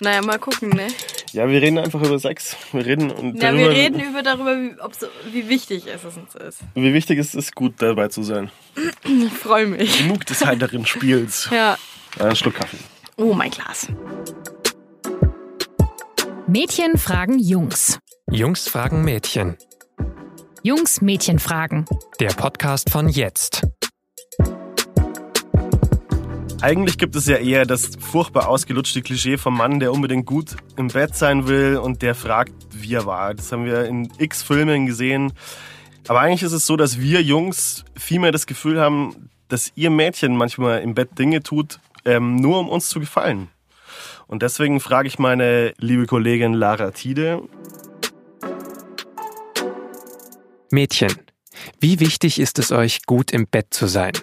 Naja, mal gucken, ne? Ja, wir reden einfach über Sex. Wir reden und Ja, darüber, wir reden über darüber, wie, wie wichtig es uns ist. wie wichtig es ist, gut dabei zu sein. Ich freue mich. Genug des heiteren Spiels. Ja. Ein Schluck Kaffee. Oh, mein Glas. Mädchen fragen Jungs. Jungs fragen Mädchen. Jungs Mädchen fragen. Der Podcast von jetzt. Eigentlich gibt es ja eher das furchtbar ausgelutschte Klischee vom Mann, der unbedingt gut im Bett sein will und der fragt, wie er war. Das haben wir in x Filmen gesehen. Aber eigentlich ist es so, dass wir Jungs viel mehr das Gefühl haben, dass ihr Mädchen manchmal im Bett Dinge tut, ähm, nur um uns zu gefallen. Und deswegen frage ich meine liebe Kollegin Lara Tide, Mädchen, wie wichtig ist es euch, gut im Bett zu sein?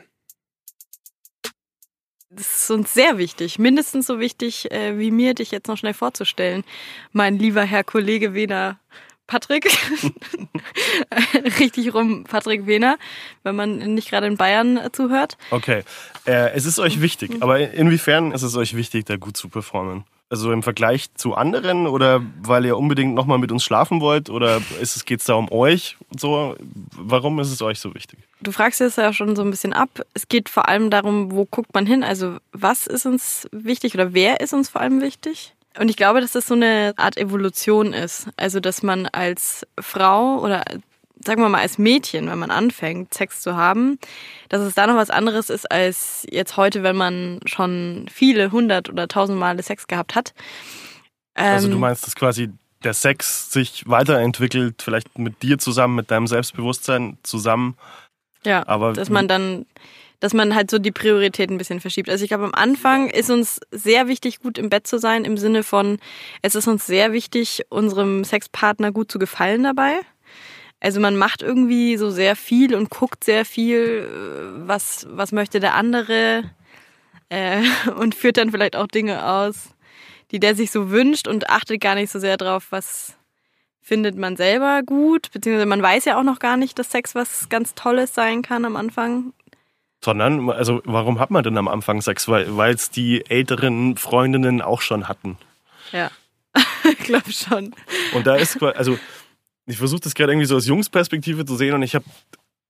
Das ist uns sehr wichtig. Mindestens so wichtig, äh, wie mir, dich jetzt noch schnell vorzustellen. Mein lieber Herr Kollege Wehner Patrick. Richtig rum, Patrick Wehner, wenn man nicht gerade in Bayern äh, zuhört. okay, äh, es ist euch wichtig, aber inwiefern ist es euch wichtig, da gut zu performen? Also im Vergleich zu anderen oder weil ihr unbedingt nochmal mit uns schlafen wollt oder ist es, geht's da um euch? So, warum ist es euch so wichtig? Du fragst jetzt ja schon so ein bisschen ab. Es geht vor allem darum, wo guckt man hin? Also was ist uns wichtig oder wer ist uns vor allem wichtig? Und ich glaube, dass das so eine Art Evolution ist. Also dass man als Frau oder sagen wir mal als Mädchen, wenn man anfängt, Sex zu haben, dass es da noch was anderes ist als jetzt heute, wenn man schon viele hundert oder tausend Male Sex gehabt hat. Also du Ähm, meinst, dass quasi der Sex sich weiterentwickelt, vielleicht mit dir zusammen, mit deinem Selbstbewusstsein zusammen. Ja, Aber dass man dann, dass man halt so die Priorität ein bisschen verschiebt. Also ich glaube, am Anfang ist uns sehr wichtig, gut im Bett zu sein, im Sinne von, es ist uns sehr wichtig, unserem Sexpartner gut zu gefallen dabei. Also man macht irgendwie so sehr viel und guckt sehr viel, äh, was, was möchte der andere äh, und führt dann vielleicht auch Dinge aus, die der sich so wünscht und achtet gar nicht so sehr drauf, was findet man selber gut, beziehungsweise man weiß ja auch noch gar nicht, dass Sex was ganz Tolles sein kann am Anfang. Sondern, also warum hat man denn am Anfang Sex? Weil es die älteren Freundinnen auch schon hatten. Ja, ich glaube schon. Und da ist, also ich versuche das gerade irgendwie so aus Jungsperspektive zu sehen und ich habe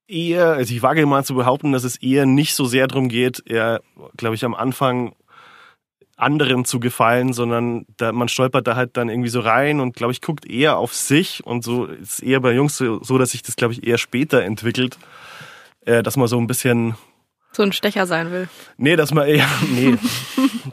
eher, also ich wage mal zu behaupten, dass es eher nicht so sehr darum geht, eher, glaube ich, am Anfang anderen zu gefallen, sondern da, man stolpert da halt dann irgendwie so rein und glaube ich guckt eher auf sich und so ist eher bei Jungs so, so dass sich das glaube ich eher später entwickelt, äh, dass man so ein bisschen So ein Stecher sein will. Nee, dass man eher, nee,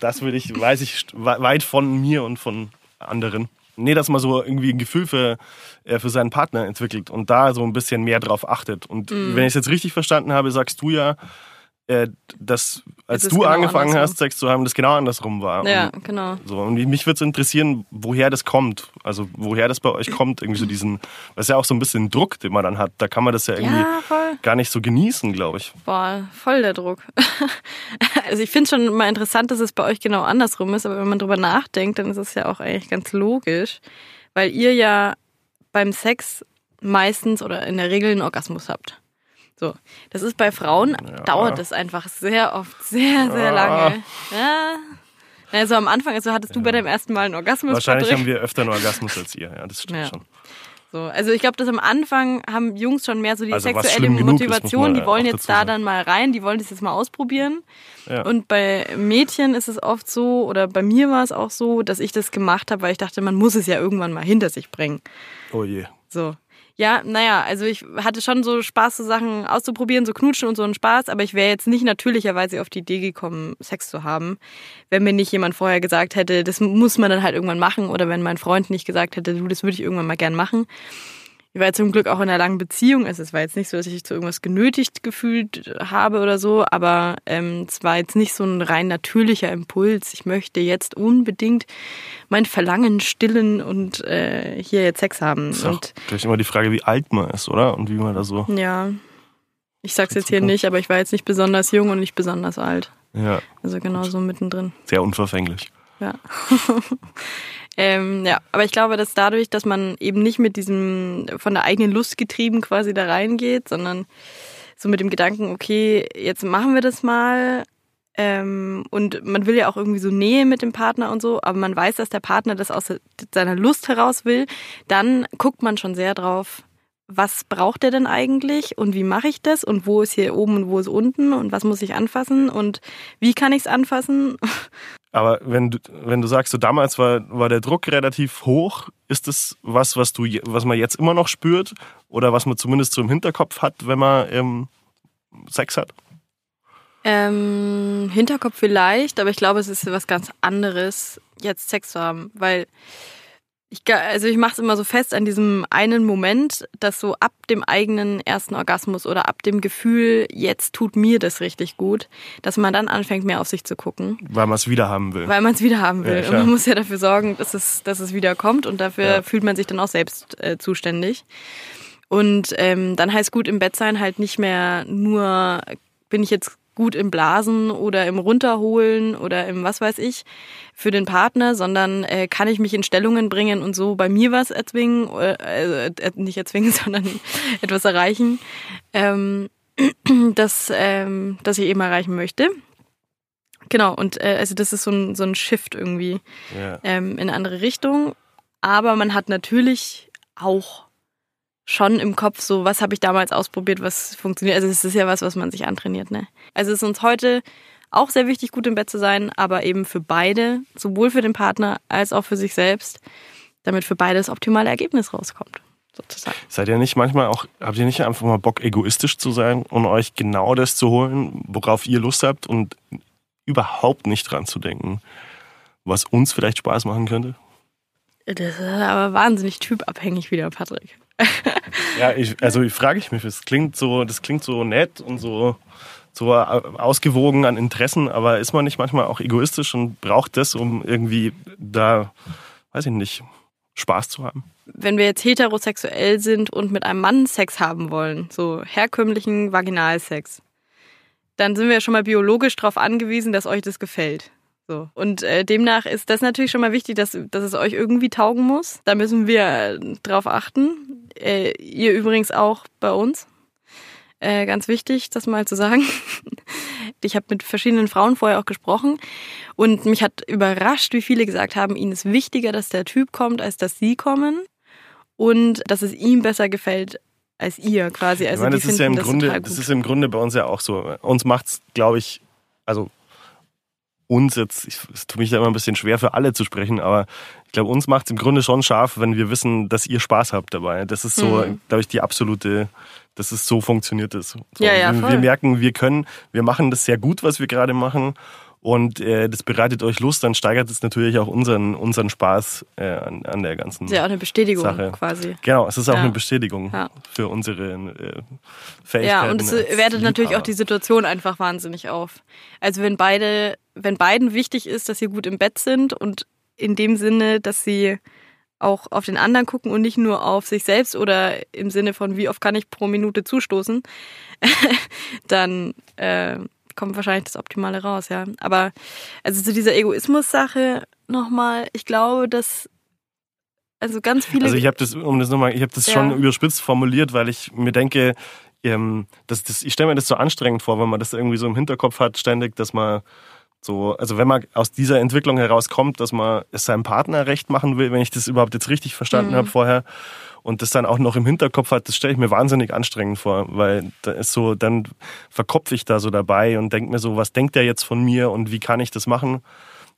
das würde ich, weiß ich, weit von mir und von anderen. Nee, dass man so irgendwie ein Gefühl für, äh, für seinen Partner entwickelt und da so ein bisschen mehr drauf achtet. Und Mhm. wenn ich es jetzt richtig verstanden habe, sagst du ja, äh, dass als Es du genau angefangen andersrum. hast, Sex zu haben, das genau andersrum war. Ja, Und, genau. so, und mich würde es interessieren, woher das kommt. Also woher das bei euch kommt, irgendwie so diesen, ist ja auch so ein bisschen Druck, den man dann hat. Da kann man das ja irgendwie Ja, gar nicht so genießen, glaube ich. Boah, voll der Druck. also ich finde schon mal interessant, dass es bei euch genau andersrum ist, aber wenn man drüber nachdenkt, dann ist es ja auch eigentlich ganz logisch, weil ihr ja beim Sex meistens oder in der Regel einen Orgasmus habt. So, das ist bei Frauen, dauert es einfach sehr oft sehr, sehr lange. Ja. Also am Anfang, also hattest du bei deinem ersten Mal einen Orgasmus, Wahrscheinlich Patrick? haben wir öfter einen Orgasmus als ihr, ja, das stimmt Ja. schon. So, also ich glaube, dass am Anfang haben Jungs schon mehr so die Also sexuelle ist, Motivation, man die wollen jetzt da dann mal rein, die wollen das jetzt mal ausprobieren. Ja. Und bei Mädchen ist es oft so, oder bei mir war es auch so, dass ich das gemacht habe, weil ich dachte, man muss es ja irgendwann mal hinter sich bringen. Oh je. So. Ja, naja, also ich hatte schon so Spaß, so Sachen auszuprobieren, so knutschen und so einen Spaß, aber ich wäre jetzt nicht natürlicherweise auf die Idee gekommen, Sex zu haben, wenn mir nicht jemand vorher gesagt hätte, das muss man dann halt irgendwann machen oder wenn mein Freund nicht gesagt hätte, du, das würde ich irgendwann mal gern machen. Ich war ja zum Glück auch in einer langen Beziehung, also es war jetzt nicht so, dass ich zu irgendwas genötigt gefühlt habe oder so, aber ähm, es war jetzt nicht so ein rein natürlicher Impuls. Ich möchte jetzt unbedingt mein Verlangen stillen und äh, hier jetzt Sex haben. Ist Und gleich immer die Frage, wie alt man ist, oder? Und wie man da so. ja, ich sag's jetzt hier nicht, aber ich war jetzt nicht besonders jung und nicht besonders alt. Ja, Also genau so mittendrin. sehr unverfänglich. Ja. ähm, ja, aber ich glaube, dass dadurch, dass man eben nicht mit diesem von der eigenen Lust getrieben quasi da reingeht, sondern so mit dem Gedanken, okay, jetzt machen wir das mal, Ähm, und man will ja auch irgendwie so Nähe mit dem Partner und so, aber man weiß, dass der Partner das aus seiner Lust heraus will, dann guckt man schon sehr drauf, was braucht er denn eigentlich und wie mache ich das und wo ist hier oben und wo ist unten und was muss ich anfassen und wie kann ich es anfassen? Aber wenn du, wenn du sagst, so damals war, war der Druck relativ hoch, ist das was, was du, was man jetzt immer noch spürt oder was man zumindest so im Hinterkopf hat, wenn man ähm, Sex hat? Ähm, Hinterkopf vielleicht, aber ich glaube, es ist was ganz anderes, jetzt Sex zu haben, weil ich, also ich mache es immer so fest an diesem einen Moment, dass so ab dem eigenen ersten Orgasmus oder ab dem Gefühl, jetzt tut mir das richtig gut, dass man dann anfängt, mehr auf sich zu gucken. Weil man es wieder haben will. Weil man es wieder haben will. Ja, und man muss ja dafür sorgen, dass es, dass es wieder kommt und dafür ja. fühlt man sich dann auch selbst äh, zuständig. Und ähm, dann heißt gut im Bett sein halt nicht mehr nur, bin ich jetzt gut im Blasen oder im Runterholen oder im was weiß ich für den Partner, sondern äh, kann ich mich in Stellungen bringen und so bei mir was erzwingen, äh, äh, nicht erzwingen, sondern etwas erreichen, ähm, das, ähm, das ich eben erreichen möchte. Genau, und äh, also das ist so ein, so ein Shift irgendwie ja. ähm, in eine andere Richtung. Aber man hat natürlich auch schon im Kopf so, was habe ich damals ausprobiert, was funktioniert. Also es ist ja was, was man sich antrainiert. Ne? Also es ist uns heute auch sehr wichtig, gut im Bett zu sein, aber eben für beide, sowohl für den Partner als auch für sich selbst, damit für beide das optimale Ergebnis rauskommt. Sozusagen. Seid ihr nicht manchmal auch, habt ihr nicht einfach mal Bock, egoistisch zu sein und euch genau das zu holen, worauf ihr Lust habt und überhaupt nicht dran zu denken, was uns vielleicht Spaß machen könnte? Das ist aber wahnsinnig typabhängig wieder, Patrick. Ja, ich, also ich frage ich mich, das klingt so, das klingt so nett und so, so ausgewogen an Interessen, aber ist man nicht manchmal auch egoistisch und braucht das, um irgendwie da, weiß ich nicht, Spaß zu haben? Wenn wir jetzt heterosexuell sind und mit einem Mann Sex haben wollen, so herkömmlichen Vaginalsex, dann sind wir ja schon mal biologisch darauf angewiesen, dass euch das gefällt. So. Und äh, demnach ist das natürlich schon mal wichtig, dass, dass es euch irgendwie taugen muss. Da müssen wir äh, drauf achten. Äh, ihr übrigens auch bei uns. Äh, ganz wichtig, das mal zu sagen. Ich habe mit verschiedenen Frauen vorher auch gesprochen und mich hat überrascht, wie viele gesagt haben, ihnen ist wichtiger, dass der Typ kommt, als dass sie kommen und dass es ihm besser gefällt als ihr quasi. Also ich meine, das ist ja im Grunde, das ist im Grunde bei uns ja auch so. Uns macht's, glaube ich, also uns jetzt, ich, es tut mich da immer ein bisschen schwer für alle zu sprechen, aber ich glaube, uns macht es im Grunde schon scharf, wenn wir wissen, dass ihr Spaß habt dabei. Das ist so, mhm. glaube ich, die absolute, dass es so funktioniert ist. So, ja, ja, voll. wir merken, wir können, wir machen das sehr gut, was wir gerade machen und äh, das bereitet euch Lust, dann steigert es natürlich auch unseren, unseren Spaß äh, an, an der ganzen Sache. ist ja auch eine Bestätigung Sache. quasi. Genau, es ist auch ja. eine Bestätigung ja. für unsere äh, Fähigkeiten. Ja, und es wertet natürlich auch die Situation einfach wahnsinnig auf. Also wenn beide, wenn beiden wichtig ist, dass sie gut im Bett sind und in dem Sinne, dass sie auch auf den anderen gucken und nicht nur auf sich selbst oder im Sinne von, wie oft kann ich pro Minute zustoßen, dann äh, kommt wahrscheinlich das Optimale raus, ja. Aber also zu dieser Egoismus-Sache nochmal, ich glaube, dass also ganz viele. Also ich habe das, um das nochmal, ich habe das ja. schon überspitzt formuliert, weil ich mir denke, ähm, das, das, ich stelle mir das so anstrengend vor, wenn man das irgendwie so im Hinterkopf hat, ständig, dass man so, also wenn man aus dieser Entwicklung herauskommt, dass man es seinem Partner recht machen will, wenn ich das überhaupt jetzt richtig verstanden mhm. habe vorher, und das dann auch noch im Hinterkopf hat, das stelle ich mir wahnsinnig anstrengend vor, weil da ist so, dann verkopfe ich da so dabei und denke mir so, was denkt der jetzt von mir und wie kann ich das machen?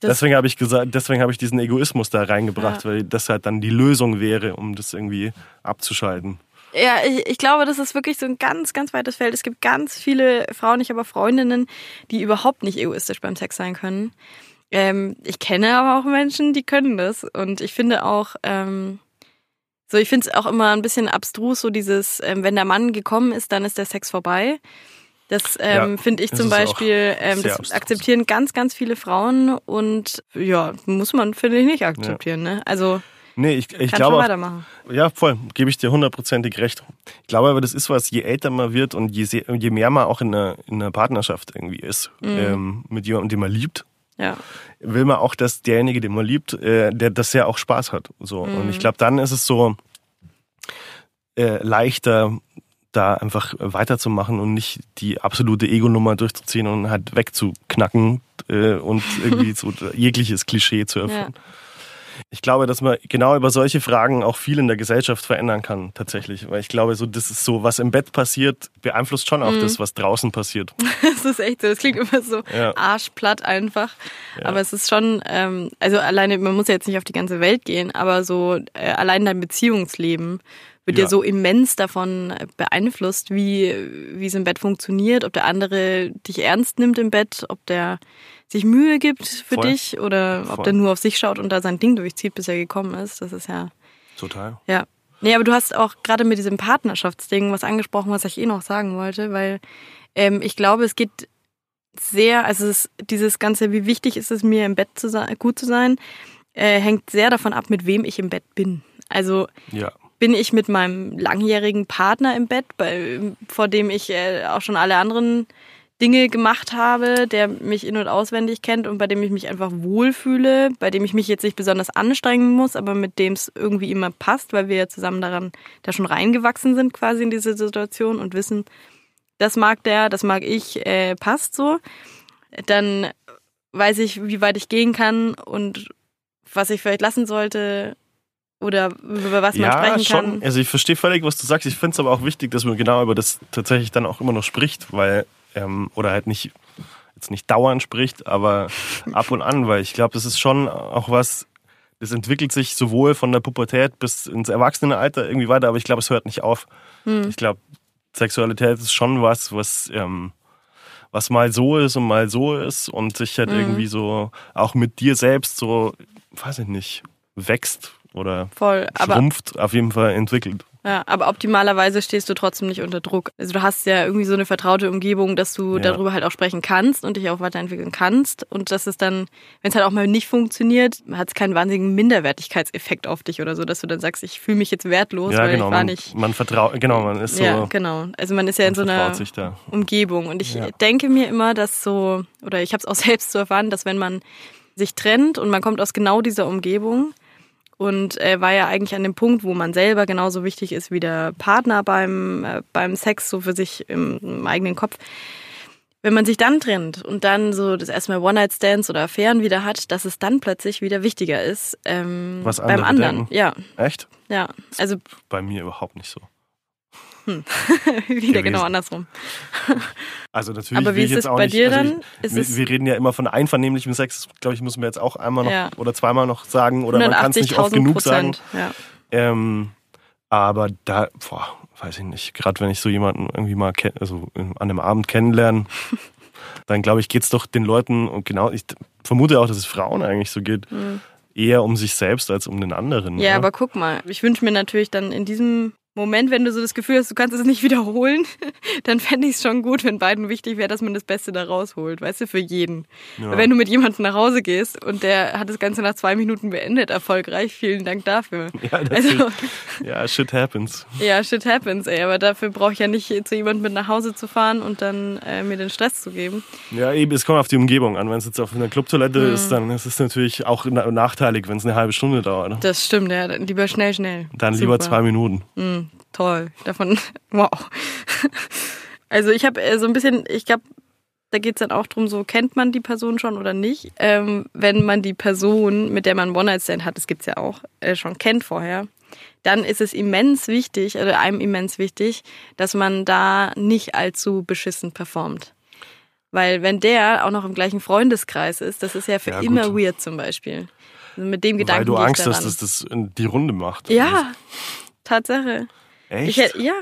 Das deswegen habe ich gesagt, deswegen habe ich diesen Egoismus da reingebracht, ja. weil das halt dann die Lösung wäre, um das irgendwie abzuschalten. Ja, ich, ich glaube, das ist wirklich so ein ganz, ganz weites Feld. Es gibt ganz viele Frauen, ich habe Freundinnen, die überhaupt nicht egoistisch beim Sex sein können. Ähm, ich kenne aber auch Menschen, die können das. Und ich finde auch, ähm, so, ich finde es auch immer ein bisschen abstrus, so dieses, ähm, wenn der Mann gekommen ist, dann ist der Sex vorbei. Das ähm, ja, finde ich zum Beispiel, ähm, das abstrus. akzeptieren ganz, ganz viele Frauen und ja, muss man, finde ich, nicht akzeptieren. Ja. Ne? Also Nee, ich, ich glaube. weitermachen. Ja, voll, gebe ich dir hundertprozentig recht. Ich glaube aber, das ist was, je älter man wird und je, je mehr man auch in einer, in einer Partnerschaft irgendwie ist, mhm. ähm, mit jemandem, den man liebt, ja. will man auch, dass derjenige, den man liebt, äh, der, dass er auch Spaß hat. So. Mhm. Und ich glaube, dann ist es so äh, leichter, da einfach weiterzumachen und nicht die absolute Ego-Nummer durchzuziehen und halt wegzuknacken äh, und irgendwie so jegliches Klischee zu erfüllen. Ja. Ich glaube, dass man genau über solche Fragen auch viel in der Gesellschaft verändern kann, tatsächlich. Weil ich glaube, so, das ist so, was im Bett passiert, beeinflusst schon auch mhm. das, was draußen passiert. das ist echt so. Das klingt immer so ja. arschplatt einfach. Ja. Aber es ist schon, ähm, also alleine, man muss ja jetzt nicht auf die ganze Welt gehen, aber so äh, allein dein Beziehungsleben wird ja. ja so immens davon beeinflusst, wie, wie es im Bett funktioniert, ob der andere dich ernst nimmt im Bett, ob der sich Mühe gibt für Voll. dich oder Voll. ob der nur auf sich schaut und da sein Ding durchzieht, bis er gekommen ist. Das ist ja. Total. Ja. Nee, aber du hast auch gerade mit diesem Partnerschaftsding was angesprochen, was ich eh noch sagen wollte, weil ähm, ich glaube, es geht sehr, also es, dieses Ganze, wie wichtig ist es mir im Bett zu sein, gut zu sein, äh, hängt sehr davon ab, mit wem ich im Bett bin. Also ja bin ich mit meinem langjährigen Partner im Bett, bei, vor dem ich äh, auch schon alle anderen Dinge gemacht habe, der mich in- und auswendig kennt und bei dem ich mich einfach wohlfühle, bei dem ich mich jetzt nicht besonders anstrengen muss, aber mit dem es irgendwie immer passt, weil wir ja zusammen daran da schon reingewachsen sind quasi in diese Situation und wissen, das mag der, das mag ich, äh, passt so. Dann weiß ich, wie weit ich gehen kann und was ich vielleicht lassen sollte oder über was man ja, sprechen kann. Schon. Also ich verstehe völlig, was du sagst. Ich finde es aber auch wichtig, dass man genau über das tatsächlich dann auch immer noch spricht, weil ähm, oder halt nicht jetzt nicht dauernd spricht, aber ab und an, weil ich glaube, das ist schon auch was. Das entwickelt sich sowohl von der Pubertät bis ins Erwachsenenalter irgendwie weiter, aber ich glaube, es hört nicht auf. Hm. Ich glaube, Sexualität ist schon was, was ähm, was mal so ist und mal so ist und sich halt mhm. irgendwie so auch mit dir selbst so, weiß ich nicht, wächst oder Voll, schrumpft, auf jeden Fall entwickelt. Ja, aber optimalerweise stehst du trotzdem nicht unter Druck. Also du hast ja irgendwie so eine vertraute Umgebung, dass du ja. darüber halt auch sprechen kannst und dich auch weiterentwickeln kannst. Und dass es dann, wenn es halt auch mal nicht funktioniert, hat es keinen wahnsinnigen Minderwertigkeitseffekt auf dich oder so, dass du dann sagst, ich fühle mich jetzt wertlos, ja, weil genau, ich war man, nicht. Man vertraut, genau, man ist so. Ja, genau. Also man ist ja in so einer Umgebung. Und ich ja. denke mir immer, dass so, oder ich habe es auch selbst so erfahren, dass wenn man sich trennt und man kommt aus genau dieser Umgebung, und äh, war ja eigentlich an dem Punkt, wo man selber genauso wichtig ist wie der Partner beim, äh, beim Sex, so für sich im, im, eigenen Kopf. Wenn man sich dann trennt und dann so das erstmal One-Night-Stands oder Affären wieder hat, dass es dann plötzlich wieder wichtiger ist ähm, Was beim anderen. Denken. Ja. Echt? Ja. Also bei mir überhaupt nicht so. Hm. Wieder genau andersrum. also natürlich. Aber wie ist es bei nicht, dir also dann? Ich, wir, reden ja immer von einvernehmlichem Sex. Glaube ich, müssen wir jetzt auch einmal noch ja. oder zweimal noch sagen oder man kann es nicht oft genug sagen. Ja. Ähm, aber da, boah, weiß ich nicht. Gerade wenn ich so jemanden irgendwie mal also an einem Abend kennenlerne, dann glaube ich, geht es doch den Leuten und genau. Ich vermute auch, dass es Frauen eigentlich so geht. Mhm eher um sich selbst als um den anderen. Ja, ja, aber guck mal, ich wünsche mir natürlich dann in diesem Moment, wenn du so das Gefühl hast, du kannst es nicht wiederholen, dann fände ich es schon gut, wenn beiden wichtig wäre, dass man das Beste da rausholt, weißt du, für jeden. Ja. Wenn du mit jemandem nach Hause gehst und der hat das Ganze nach zwei Minuten beendet, erfolgreich, vielen Dank dafür. Ja, also, ja shit happens. Ja, shit happens, ey, aber dafür brauche ich ja nicht zu jemandem mit nach Hause zu fahren und dann äh, mir den Stress zu geben. Ja, eben, es kommt auf die Umgebung an. Wenn es jetzt auf einer Clubtoilette mhm. ist, dann ist es natürlich auch nachteilig, wenn es eine halbe Stunde dauert. Das stimmt, ja, lieber schnell, schnell. Dann Super. lieber zwei Minuten. Toll. Davon, wow. Also ich habe äh, so ein bisschen, ich glaube, da geht es dann auch drum, so kennt man die Person schon oder nicht. Ähm, wenn man die Person, mit der man One-Night-Stand hat, das gibt's ja auch, äh, schon kennt vorher, dann ist es immens wichtig, oder einem immens wichtig, dass man da nicht allzu beschissen performt. Weil wenn der auch noch im gleichen Freundeskreis ist, das ist ja für ja, immer weird zum Beispiel. Also mit dem Gedanken. Weil du Angst hast, dass das die Runde macht. Ja, Tatsache. Echt? Hätte, ja.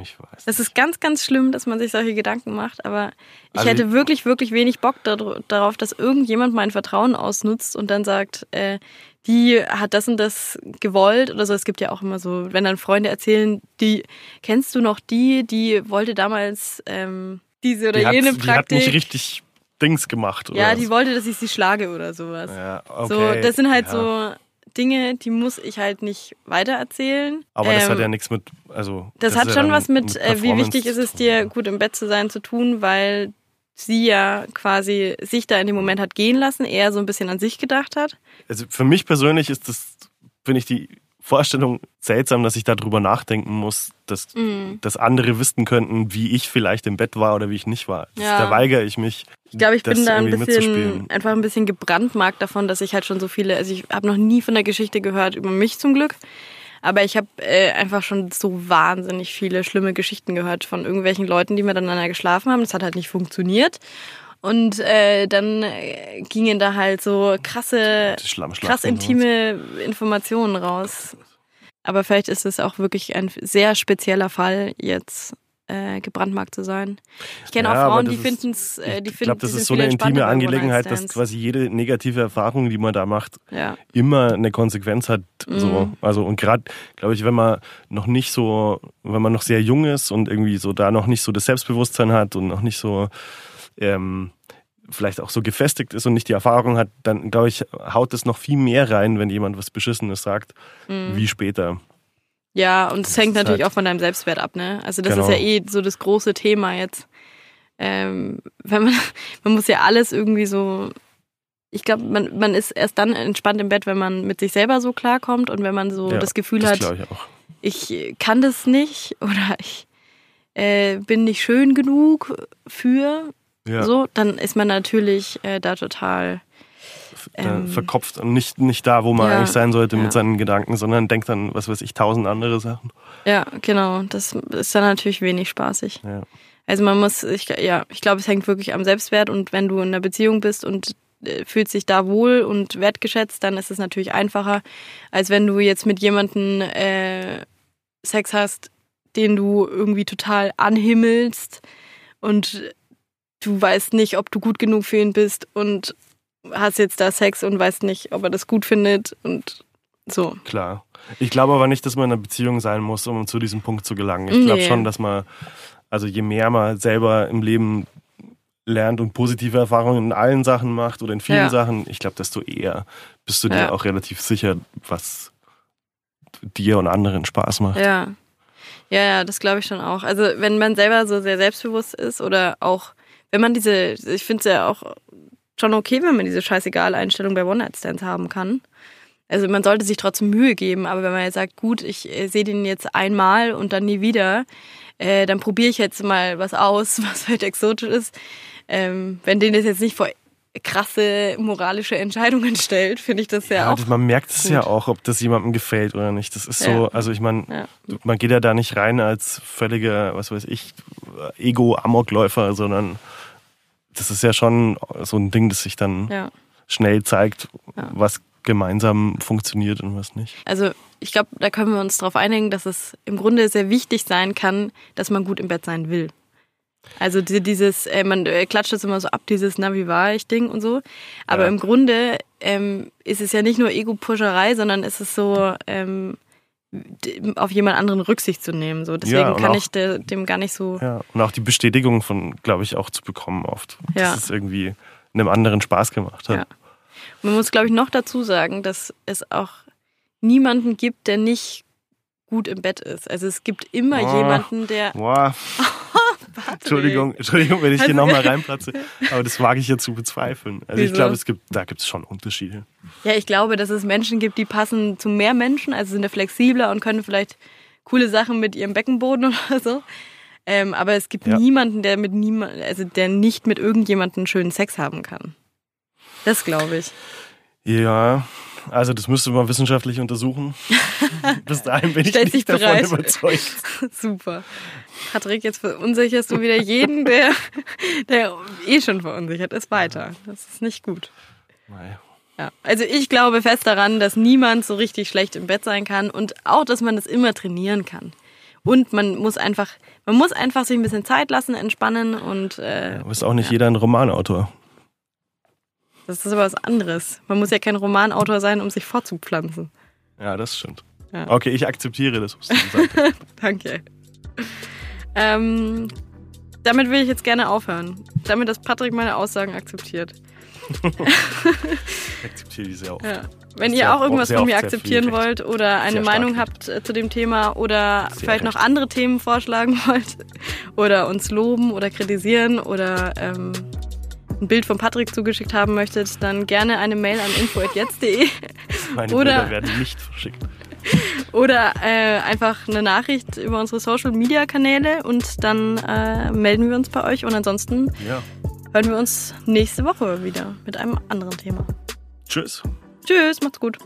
Ich weiß. Es ist ganz, ganz schlimm, dass man sich solche Gedanken macht, aber ich also hätte wirklich, wirklich wenig Bock darauf, dass irgendjemand mein Vertrauen ausnutzt und dann sagt, äh, die hat das und das gewollt oder so. Es gibt ja auch immer so, wenn dann Freunde erzählen, die, kennst du noch die, die wollte damals ähm, diese oder die jene Praktik. Die hat nicht richtig Dings gemacht. Oder ja, die wollte, dass ich sie schlage oder sowas. Ja, okay. So, das sind halt ja. so Dinge, die muss ich halt nicht weitererzählen. Aber das hat ja ähm, nichts mit, also. Das, das hat schon was mit, mit äh, wie wichtig ist es dir, gut im Bett zu sein, zu tun, weil sie ja quasi sich da in dem Moment hat gehen lassen, eher so ein bisschen an sich gedacht hat. Also für mich persönlich ist das, finde ich die Vorstellung seltsam, dass ich darüber nachdenken muss, dass, Mhm. dass andere wissen könnten, wie ich vielleicht im Bett war oder wie ich nicht war. Das, Ja. Da weigere ich mich. Ich glaube, ich bin da ein bisschen, einfach ein bisschen gebrandmarkt davon, dass ich halt schon so viele, also ich habe noch nie von der Geschichte gehört über mich zum Glück. Aber ich habe äh, einfach schon so wahnsinnig viele schlimme Geschichten gehört von irgendwelchen Leuten, die miteinander geschlafen haben. Das hat halt nicht funktioniert. Und äh, dann äh, gingen da halt so krasse, krass intime Informationen raus. Aber vielleicht ist es auch wirklich ein sehr spezieller Fall, jetzt äh, gebrandmarkt zu sein. Ich kenne Ja, auch Frauen, die ist- finden es, äh, Ich glaube, das ist so eine intime Angelegenheit, dass quasi jede negative Erfahrung, die man da macht, Ja. immer eine Konsequenz hat. So. Mhm. Also und gerade, glaube ich, wenn man noch nicht so, wenn man noch sehr jung ist und irgendwie so da noch nicht so das Selbstbewusstsein hat und noch nicht so ähm, vielleicht auch so gefestigt ist und nicht die Erfahrung hat, dann glaube ich, haut es noch viel mehr rein, wenn jemand was Beschissenes sagt, Mhm. wie später. Ja, und es hängt natürlich halt- auch von deinem Selbstwert ab, ne? Also das Genau. ist ja eh so das große Thema jetzt. Ähm, wenn man, man muss ja alles irgendwie so. Ich glaube, man, man ist erst dann entspannt im Bett, wenn man mit sich selber so klarkommt und wenn man so Ja, das Gefühl das hat, ich auch. ich kann das nicht oder ich äh, bin nicht schön genug für Ja, so, dann ist man natürlich äh, da total. ähm, verkopft und nicht, nicht da, wo man ja, eigentlich sein sollte ja. mit seinen Gedanken, sondern denkt dann, was weiß ich, tausend andere Sachen. Ja, genau. Das ist dann natürlich wenig spaßig. Ja. Also man muss, ich, ja, ich glaube, es hängt wirklich am Selbstwert und wenn du in einer Beziehung bist und äh, fühlst dich da wohl und wertgeschätzt, dann ist es natürlich einfacher, als wenn du jetzt mit jemandem äh, Sex hast, den du irgendwie total anhimmelst und du weißt nicht, ob du gut genug für ihn bist und hast jetzt da Sex und weißt nicht, ob er das gut findet und so. Klar. Ich glaube aber nicht, dass man in einer Beziehung sein muss, um zu diesem Punkt zu gelangen. Ich glaube Nee. schon, dass man, also je mehr man selber im Leben lernt und positive Erfahrungen in allen Sachen macht oder in vielen Ja. Sachen, ich glaube, desto eher bist du dir Ja. auch relativ sicher, was dir und anderen Spaß macht. Ja. Ja, ja, das glaube ich schon auch. Also wenn man selber so sehr selbstbewusst ist oder auch, wenn man diese, ich finde es ja auch schon okay, wenn man diese scheißegal Einstellung bei One-Night-Stands haben kann. Also man sollte sich trotzdem Mühe geben, aber wenn man jetzt sagt, gut, ich äh, sehe den jetzt einmal und dann nie wieder, äh, dann probiere ich jetzt mal was aus, was halt exotisch ist. Ähm, wenn den das jetzt nicht vor krasse moralische Entscheidungen stellt, finde ich das ja, Ja, auch. das, man merkt es gut. ja auch, ob das jemandem gefällt oder nicht. Das ist so, Ja. also ich meine, Ja. man geht ja da nicht rein als völliger, was weiß ich, Ego-Amokläufer, sondern das ist ja schon so ein Ding, das sich dann schnell zeigt, was gemeinsam funktioniert und was nicht. Also ich glaube, da können wir uns darauf einigen, dass es im Grunde sehr wichtig sein kann, dass man gut im Bett sein will. Also die- dieses, äh, man äh, klatscht das immer so ab, dieses Na, wie war ich Ding und so. Aber Ja. im Grunde ähm, ist es ja nicht nur Ego-Puscherei, sondern ist es so, ähm, auf jemand anderen Rücksicht zu nehmen. So. Deswegen Ja, kann auch- ich de, dem gar nicht so. Ja. Und auch die Bestätigung von, glaube ich, auch zu bekommen oft, Ja. dass es irgendwie einem anderen Spaß gemacht hat. Ja. Man muss, glaube ich, noch dazu sagen, dass es auch niemanden gibt, der nicht gut im Bett ist. Also es gibt immer Oh. jemanden, der. Boah, Entschuldigung, Entschuldigung, wenn ich hier Also- nochmal reinplatze, aber das wage ich ja zu bezweifeln. Also ich Wieso? glaube, es gibt, da gibt es schon Unterschiede. Ja, ich glaube, dass es Menschen gibt, die passen zu mehr Menschen, also sind da flexibler und können vielleicht coole Sachen mit ihrem Beckenboden oder so. Ähm, aber es gibt Ja. niemanden, der mit niemand, also der nicht mit irgendjemandem schönen Sex haben kann. Das glaube ich. Ja, also das müsste man wissenschaftlich untersuchen. Bis dahin bin ich nicht davon bereit. überzeugt. Super. Patrick, jetzt verunsicherst du wieder jeden, der, der eh schon verunsichert ist, weiter. Das ist nicht gut. Naja. Ja. Also ich glaube fest daran, dass niemand so richtig schlecht im Bett sein kann und auch, dass man das immer trainieren kann. Und man muss einfach, man muss einfach sich ein bisschen Zeit lassen, entspannen und äh, Aber ist auch nicht Ja. jeder ein Romanautor. Das ist aber was anderes. Man muss ja kein Romanautor sein, um sich fortzupflanzen. Ja, das stimmt. Ja. Okay, ich akzeptiere das, was du gesagt hast. Danke. Ähm, damit will ich jetzt gerne aufhören. Damit, dass Patrick meine Aussagen akzeptiert. Ich akzeptiere diese auch. Ja. Wenn Sehr ihr auch oft- irgendwas sehr von oft mir sehr akzeptieren wollt oder eine Sehr Meinung habt äh, zu dem Thema oder Sehr vielleicht noch recht. andere Themen vorschlagen wollt oder uns loben oder kritisieren oder ähm, ein Bild von Patrick zugeschickt haben möchtet, dann gerne eine Mail an info.jetzt.de Meine Oder- Bilder werden nicht verschickt. Oder äh, einfach eine Nachricht über unsere Social Media Kanäle und dann äh, melden wir uns bei euch. Und ansonsten Ja. hören wir uns nächste Woche wieder mit einem anderen Thema. Tschüss. Tschüss, macht's gut.